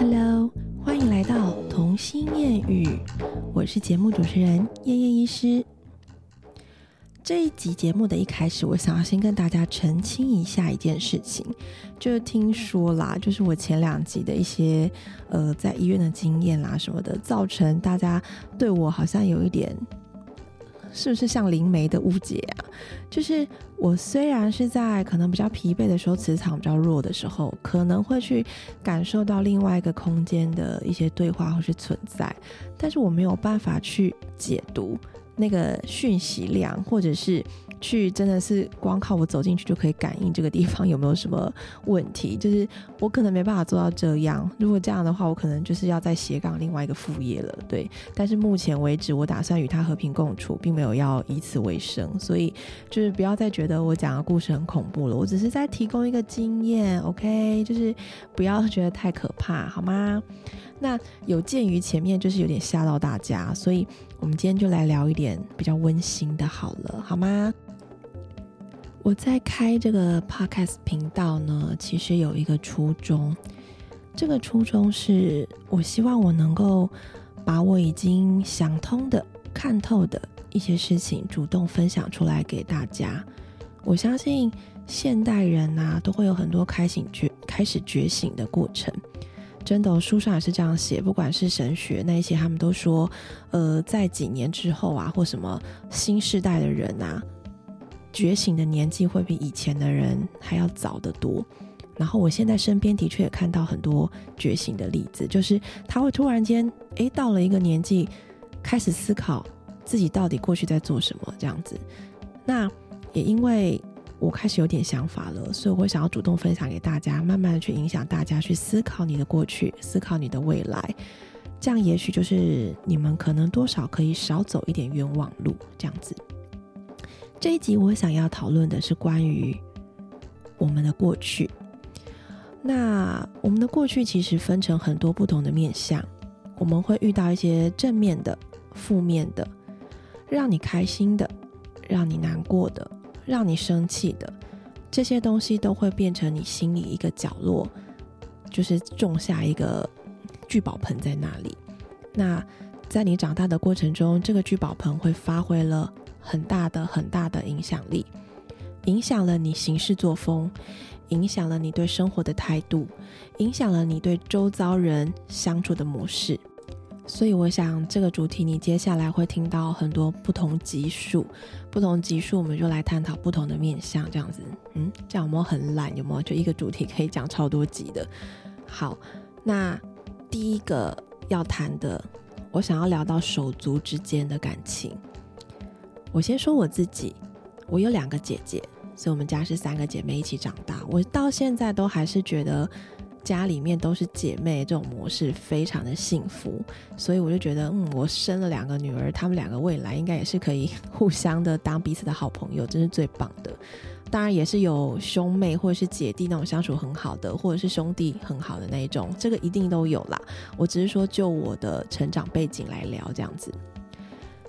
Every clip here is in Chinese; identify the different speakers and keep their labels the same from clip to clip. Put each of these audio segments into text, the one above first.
Speaker 1: Hello，欢迎来到童心谚语，我是节目主持人燕燕医师。这一集节目的一开始，我想要先跟大家澄清一下一件事情，就听说啦，就是我前两集的一些呃在医院的经验啦什么的，造成大家对我好像有一点。是不是像灵媒的误解啊？就是我虽然是在可能比较疲惫的时候，磁场比较弱的时候，可能会去感受到另外一个空间的一些对话或是存在，但是我没有办法去解读那个讯息量，或者是。去真的是光靠我走进去就可以感应这个地方有没有什么问题，就是我可能没办法做到这样。如果这样的话，我可能就是要在斜杠另外一个副业了。对，但是目前为止，我打算与他和平共处，并没有要以此为生。所以就是不要再觉得我讲的故事很恐怖了，我只是在提供一个经验，OK？就是不要觉得太可怕，好吗？那有鉴于前面就是有点吓到大家，所以我们今天就来聊一点比较温馨的，好了，好吗？我在开这个 podcast 频道呢，其实有一个初衷。这个初衷是我希望我能够把我已经想通的、看透的一些事情，主动分享出来给大家。我相信现代人呐，都会有很多开醒觉、开始觉醒的过程。真的，书上也是这样写。不管是神学那一些，他们都说，呃，在几年之后啊，或什么新时代的人呐。觉醒的年纪会比以前的人还要早得多，然后我现在身边的确也看到很多觉醒的例子，就是他会突然间，诶，到了一个年纪，开始思考自己到底过去在做什么这样子。那也因为我开始有点想法了，所以我会想要主动分享给大家，慢慢的去影响大家去思考你的过去，思考你的未来，这样也许就是你们可能多少可以少走一点冤枉路这样子。这一集我想要讨论的是关于我们的过去。那我们的过去其实分成很多不同的面相，我们会遇到一些正面的、负面的，让你开心的、让你难过的、让你生气的，这些东西都会变成你心里一个角落，就是种下一个聚宝盆在那里。那在你长大的过程中，这个聚宝盆会发挥了。很大的很大的影响力，影响了你行事作风，影响了你对生活的态度，影响了你对周遭人相处的模式。所以，我想这个主题你接下来会听到很多不同级数，不同级数我们就来探讨不同的面相，这样子。嗯，这样有没有很懒？有没有就一个主题可以讲超多集的？好，那第一个要谈的，我想要聊到手足之间的感情。我先说我自己，我有两个姐姐，所以我们家是三个姐妹一起长大。我到现在都还是觉得家里面都是姐妹这种模式非常的幸福，所以我就觉得，嗯，我生了两个女儿，她们两个未来应该也是可以互相的当彼此的好朋友，真是最棒的。当然也是有兄妹或者是姐弟那种相处很好的，或者是兄弟很好的那一种，这个一定都有啦。我只是说就我的成长背景来聊这样子，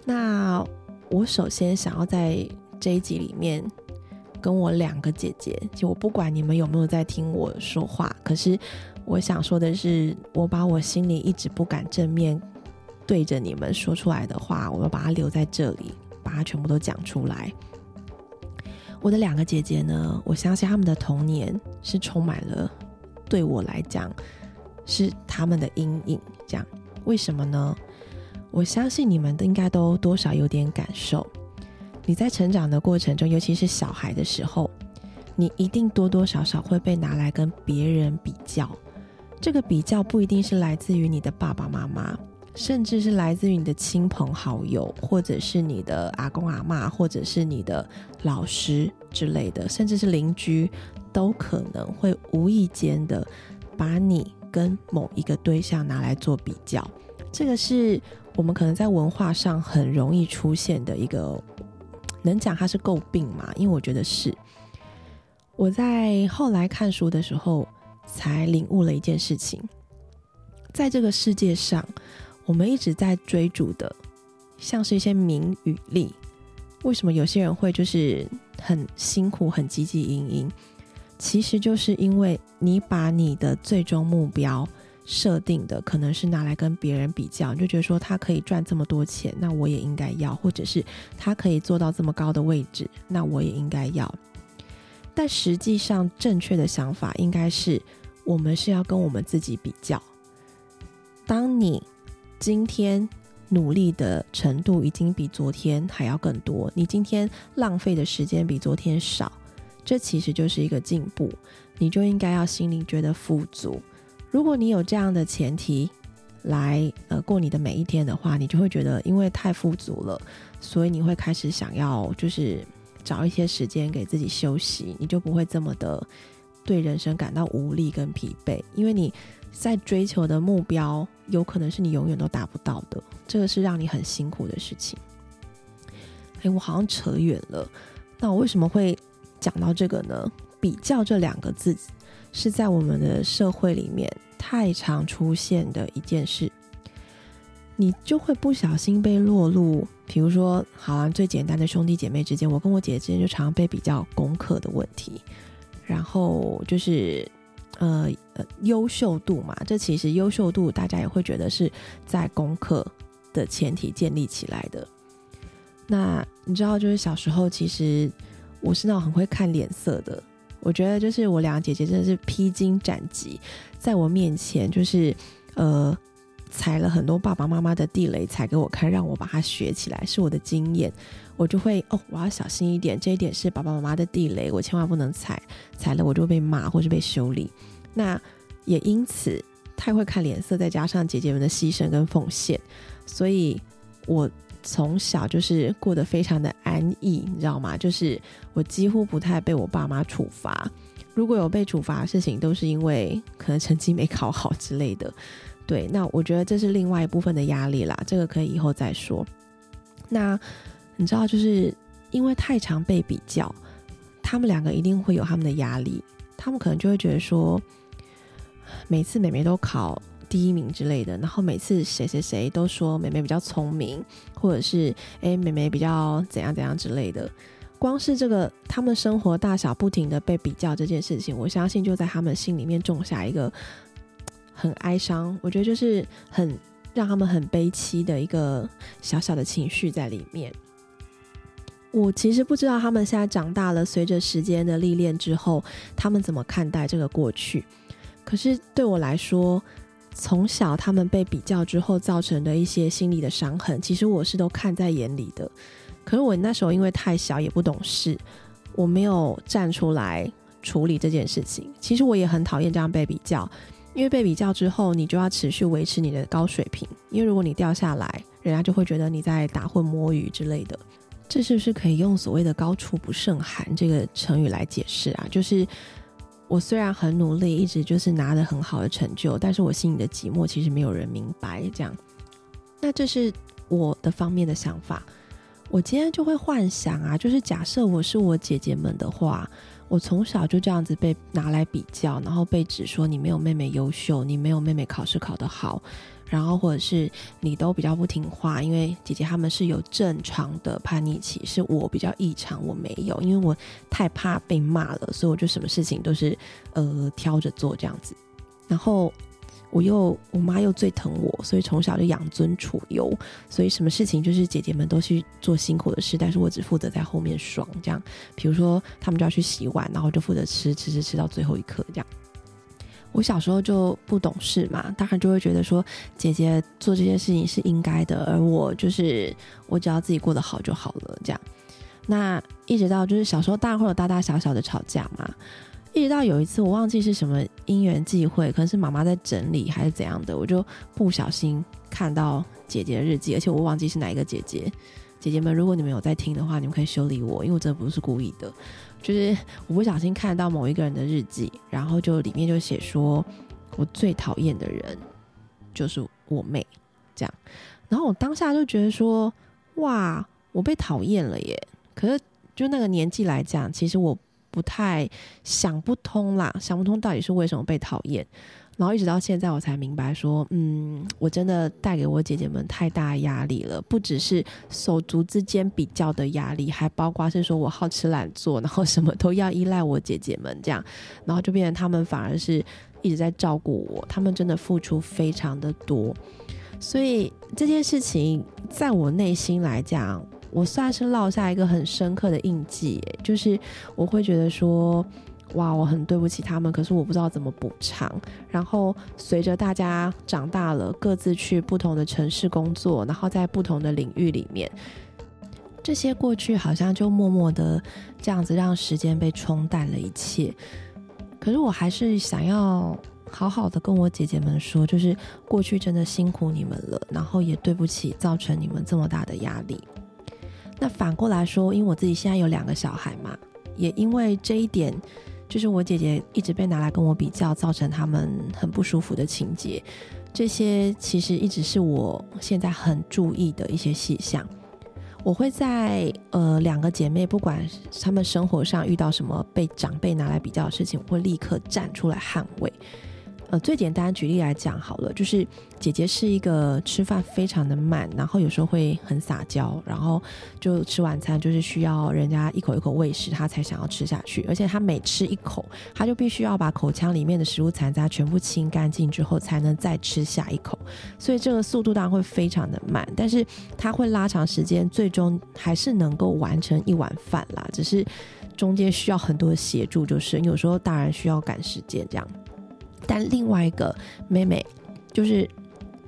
Speaker 1: 那。我首先想要在这一集里面跟我两个姐姐，就我不管你们有没有在听我说话，可是我想说的是，我把我心里一直不敢正面对着你们说出来的话，我要把它留在这里，把它全部都讲出来。我的两个姐姐呢，我相信他们的童年是充满了对我来讲是他们的阴影。这样，为什么呢？我相信你们应该都多少有点感受。你在成长的过程中，尤其是小孩的时候，你一定多多少少会被拿来跟别人比较。这个比较不一定是来自于你的爸爸妈妈，甚至是来自于你的亲朋好友，或者是你的阿公阿妈，或者是你的老师之类的，甚至是邻居，都可能会无意间的把你跟某一个对象拿来做比较。这个是。我们可能在文化上很容易出现的一个，能讲它是诟病吗？因为我觉得是。我在后来看书的时候，才领悟了一件事情，在这个世界上，我们一直在追逐的，像是一些名与利。为什么有些人会就是很辛苦、很汲汲营营？其实就是因为你把你的最终目标设定的可能是拿来跟别人比较，你就觉得说他可以赚这么多钱，那我也应该要；或者是他可以做到这么高的位置，那我也应该要。但实际上，正确的想法应该是，我们是要跟我们自己比较。当你今天努力的程度已经比昨天还要更多，你今天浪费的时间比昨天少，这其实就是一个进步，你就应该要心里觉得富足。如果你有这样的前提来呃过你的每一天的话，你就会觉得因为太富足了，所以你会开始想要就是找一些时间给自己休息，你就不会这么的对人生感到无力跟疲惫，因为你在追求的目标有可能是你永远都达不到的，这个是让你很辛苦的事情。哎，我好像扯远了，那我为什么会讲到这个呢？比较这两个字。是在我们的社会里面太常出现的一件事，你就会不小心被落入，比如说，好啊，最简单的兄弟姐妹之间，我跟我姐姐之间就常常被比较功课的问题，然后就是呃呃优秀度嘛，这其实优秀度大家也会觉得是在功课的前提建立起来的。那你知道，就是小时候其实我是那种很会看脸色的。我觉得就是我两个姐姐真的是披荆斩棘，在我面前就是呃踩了很多爸爸妈妈的地雷，踩给我看，让我把它学起来，是我的经验。我就会哦，我要小心一点，这一点是爸爸妈妈的地雷，我千万不能踩，踩了我就被骂或是被修理。那也因此太会看脸色，再加上姐姐们的牺牲跟奉献，所以我。从小就是过得非常的安逸，你知道吗？就是我几乎不太被我爸妈处罚，如果有被处罚的事情，都是因为可能成绩没考好之类的。对，那我觉得这是另外一部分的压力啦，这个可以以后再说。那你知道，就是因为太常被比较，他们两个一定会有他们的压力，他们可能就会觉得说，每次美美都考。第一名之类的，然后每次谁谁谁都说妹妹比较聪明，或者是哎妹妹比较怎样怎样之类的。光是这个他们生活大小不停的被比较这件事情，我相信就在他们心里面种下一个很哀伤，我觉得就是很让他们很悲戚的一个小小的情绪在里面。我其实不知道他们现在长大了，随着时间的历练之后，他们怎么看待这个过去。可是对我来说，从小他们被比较之后造成的一些心理的伤痕，其实我是都看在眼里的。可是我那时候因为太小也不懂事，我没有站出来处理这件事情。其实我也很讨厌这样被比较，因为被比较之后，你就要持续维持你的高水平。因为如果你掉下来，人家就会觉得你在打混摸鱼之类的。这是不是可以用所谓的“高处不胜寒”这个成语来解释啊？就是。我虽然很努力，一直就是拿的很好的成就，但是我心里的寂寞其实没有人明白。这样，那这是我的方面的想法。我今天就会幻想啊，就是假设我是我姐姐们的话，我从小就这样子被拿来比较，然后被指说你没有妹妹优秀，你没有妹妹考试考得好。然后或者是你都比较不听话，因为姐姐他们是有正常的叛逆期，是我比较异常，我没有，因为我太怕被骂了，所以我就什么事情都是呃挑着做这样子。然后我又我妈又最疼我，所以从小就养尊处优，所以什么事情就是姐姐们都去做辛苦的事，但是我只负责在后面爽这样。比如说他们就要去洗碗，然后就负责吃吃吃吃到最后一刻这样。我小时候就不懂事嘛，当然就会觉得说姐姐做这件事情是应该的，而我就是我只要自己过得好就好了。这样，那一直到就是小时候大会有大大小小的吵架嘛，一直到有一次我忘记是什么因缘际会，可能是妈妈在整理还是怎样的，我就不小心看到姐姐的日记，而且我忘记是哪一个姐姐。姐姐们，如果你们有在听的话，你们可以修理我，因为我真的不是故意的。就是我不小心看到某一个人的日记，然后就里面就写说，我最讨厌的人就是我妹，这样。然后我当下就觉得说，哇，我被讨厌了耶！可是就那个年纪来讲，其实我不太想不通啦，想不通到底是为什么被讨厌。然后一直到现在，我才明白说，嗯，我真的带给我姐姐们太大压力了，不只是手足之间比较的压力，还包括是说我好吃懒做，然后什么都要依赖我姐姐们这样，然后就变成他们反而是一直在照顾我，他们真的付出非常的多，所以这件事情在我内心来讲，我算是落下一个很深刻的印记，就是我会觉得说。哇，我很对不起他们，可是我不知道怎么补偿。然后随着大家长大了，各自去不同的城市工作，然后在不同的领域里面，这些过去好像就默默的这样子让时间被冲淡了一切。可是我还是想要好好的跟我姐姐们说，就是过去真的辛苦你们了，然后也对不起造成你们这么大的压力。那反过来说，因为我自己现在有两个小孩嘛，也因为这一点。就是我姐姐一直被拿来跟我比较，造成他们很不舒服的情节。这些其实一直是我现在很注意的一些细项。我会在呃两个姐妹，不管她们生活上遇到什么被长辈拿来比较的事情，我会立刻站出来捍卫。呃，最简单举例来讲好了，就是姐姐是一个吃饭非常的慢，然后有时候会很撒娇，然后就吃晚餐就是需要人家一口一口喂食，她才想要吃下去。而且她每吃一口，她就必须要把口腔里面的食物残渣全部清干净之后，才能再吃下一口。所以这个速度当然会非常的慢，但是她会拉长时间，最终还是能够完成一碗饭啦。只是中间需要很多的协助，就是有时候大人需要赶时间这样。但另外一个妹妹，就是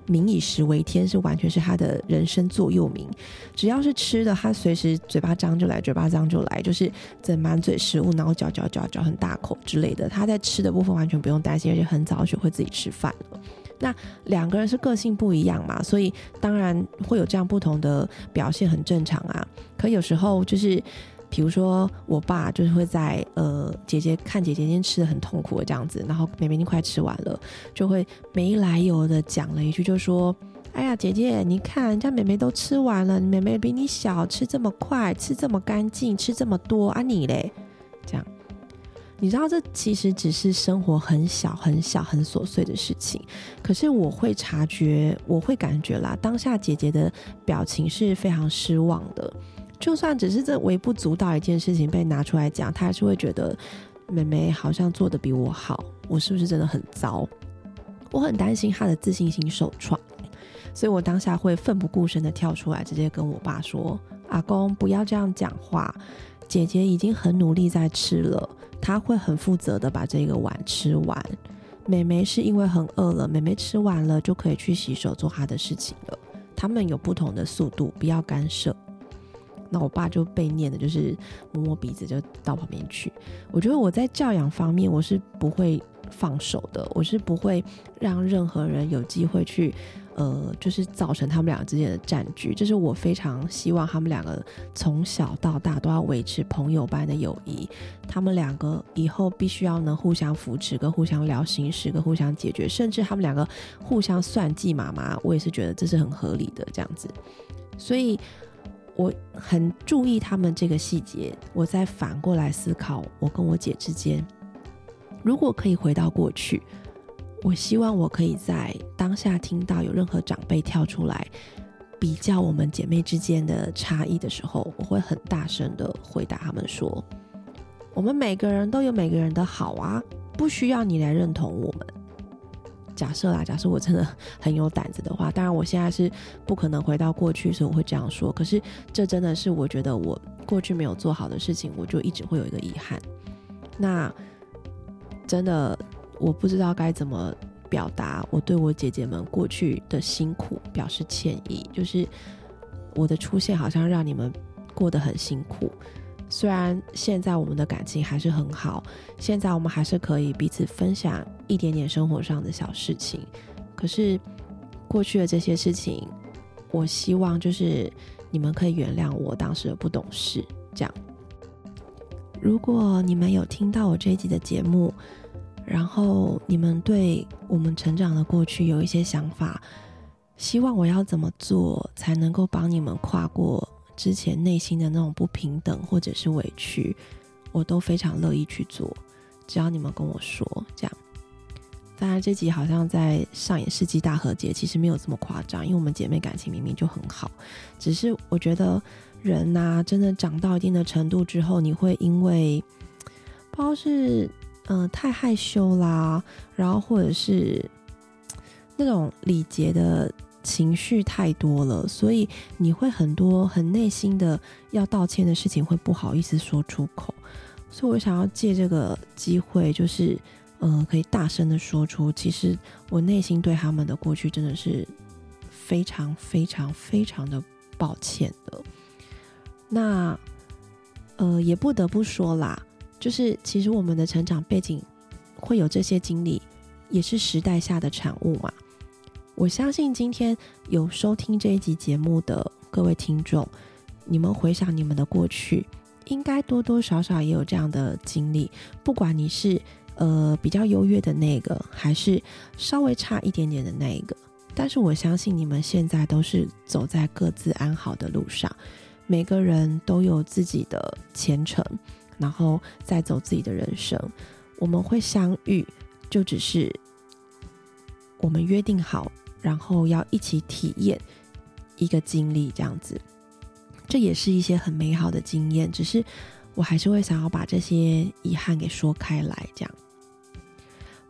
Speaker 1: 民以食为天，是完全是她的人生座右铭。只要是吃的，她随时嘴巴张就来，嘴巴张就来，就是整满嘴食物，然后嚼嚼嚼嚼很大口之类的。她在吃的部分完全不用担心，而且很早学会自己吃饭了。那两个人是个性不一样嘛，所以当然会有这样不同的表现，很正常啊。可有时候就是。比如说，我爸就是会在呃，姐姐看姐姐今天吃的很痛苦的这样子，然后妹妹已经快吃完了，就会没来由的讲了一句，就说：“哎呀，姐姐，你看人家妹妹都吃完了，妹妹比你小，吃这么快，吃这么干净，吃这么多啊，你嘞？”这样，你知道这其实只是生活很小很小很琐碎的事情，可是我会察觉，我会感觉啦，当下姐姐的表情是非常失望的。就算只是这微不足道一件事情被拿出来讲，他还是会觉得妹妹好像做的比我好，我是不是真的很糟？我很担心他的自信心受创，所以我当下会奋不顾身的跳出来，直接跟我爸说：“阿公，不要这样讲话，姐姐已经很努力在吃了，她会很负责的把这个碗吃完。妹妹是因为很饿了，妹妹吃完了就可以去洗手做她的事情了。他们有不同的速度，不要干涉。”那我爸就被念的，就是摸摸鼻子就到旁边去。我觉得我在教养方面，我是不会放手的，我是不会让任何人有机会去，呃，就是造成他们两个之间的占据。这是我非常希望他们两个从小到大都要维持朋友般的友谊。他们两个以后必须要能互相扶持，跟互相聊心事，跟互相解决，甚至他们两个互相算计妈妈，我也是觉得这是很合理的这样子。所以。我很注意他们这个细节，我再反过来思考，我跟我姐之间，如果可以回到过去，我希望我可以在当下听到有任何长辈跳出来比较我们姐妹之间的差异的时候，我会很大声的回答他们说：我们每个人都有每个人的好啊，不需要你来认同我们。假设啦，假设我真的很有胆子的话，当然我现在是不可能回到过去，所以我会这样说。可是这真的是我觉得我过去没有做好的事情，我就一直会有一个遗憾。那真的我不知道该怎么表达我对我姐姐们过去的辛苦表示歉意，就是我的出现好像让你们过得很辛苦。虽然现在我们的感情还是很好，现在我们还是可以彼此分享一点点生活上的小事情，可是过去的这些事情，我希望就是你们可以原谅我当时的不懂事。这样，如果你们有听到我这一集的节目，然后你们对我们成长的过去有一些想法，希望我要怎么做才能够帮你们跨过？之前内心的那种不平等或者是委屈，我都非常乐意去做，只要你们跟我说。这样，当然这集好像在上演世纪大和解，其实没有这么夸张，因为我们姐妹感情明明就很好，只是我觉得人呐，真的长到一定的程度之后，你会因为不知道是嗯太害羞啦，然后或者是那种礼节的情绪太多了，所以你会很多很内心的要道歉的事情会不好意思说出口。所以我想要借这个机会，就是，呃，可以大声的说出，其实我内心对他们的过去真的是非常非常非常的抱歉的。那，呃，也不得不说啦，就是其实我们的成长背景会有这些经历，也是时代下的产物嘛。我相信今天有收听这一集节目的各位听众，你们回想你们的过去。应该多多少少也有这样的经历，不管你是呃比较优越的那个，还是稍微差一点点的那一个，但是我相信你们现在都是走在各自安好的路上，每个人都有自己的前程，然后再走自己的人生。我们会相遇，就只是我们约定好，然后要一起体验一个经历，这样子。这也是一些很美好的经验，只是我还是会想要把这些遗憾给说开来，这样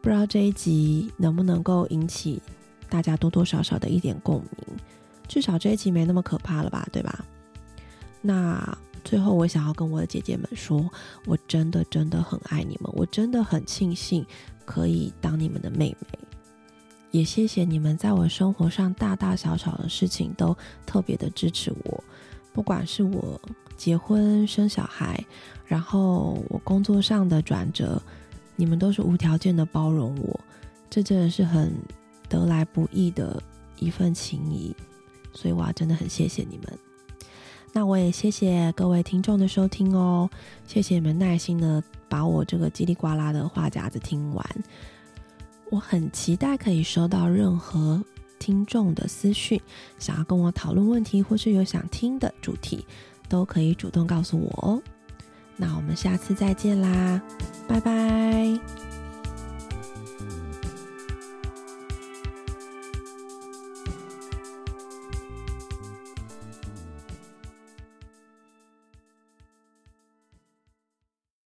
Speaker 1: 不知道这一集能不能够引起大家多多少少的一点共鸣，至少这一集没那么可怕了吧，对吧？那最后我想要跟我的姐姐们说，我真的真的很爱你们，我真的很庆幸可以当你们的妹妹，也谢谢你们在我生活上大大小小的事情都特别的支持我。不管是我结婚生小孩，然后我工作上的转折，你们都是无条件的包容我，这真的是很得来不易的一份情谊，所以我要真的很谢谢你们。那我也谢谢各位听众的收听哦，谢谢你们耐心的把我这个叽里呱啦的话匣子听完，我很期待可以收到任何。听众的私讯，想要跟我讨论问题，或是有想听的主题，都可以主动告诉我哦。那我们下次再见啦，拜拜。